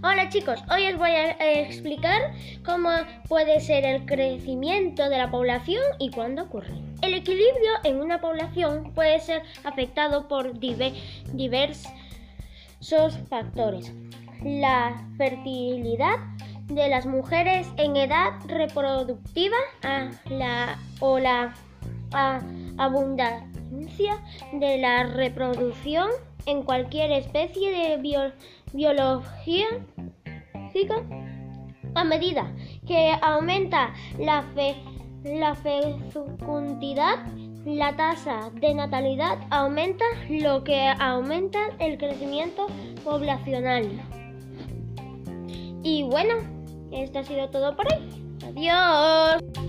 Hola chicos, hoy os voy a explicar cómo puede ser el crecimiento de la población y cuándo ocurre. El equilibrio en una población puede ser afectado por diversos factores. La fertilidad de las mujeres en edad reproductiva la, o la abundancia de la reproducción en cualquier especie de biología a medida que aumenta la, la fecundidad, la tasa de natalidad aumenta, lo que aumenta el crecimiento poblacional. Y bueno, esto ha sido todo por hoy. Adiós.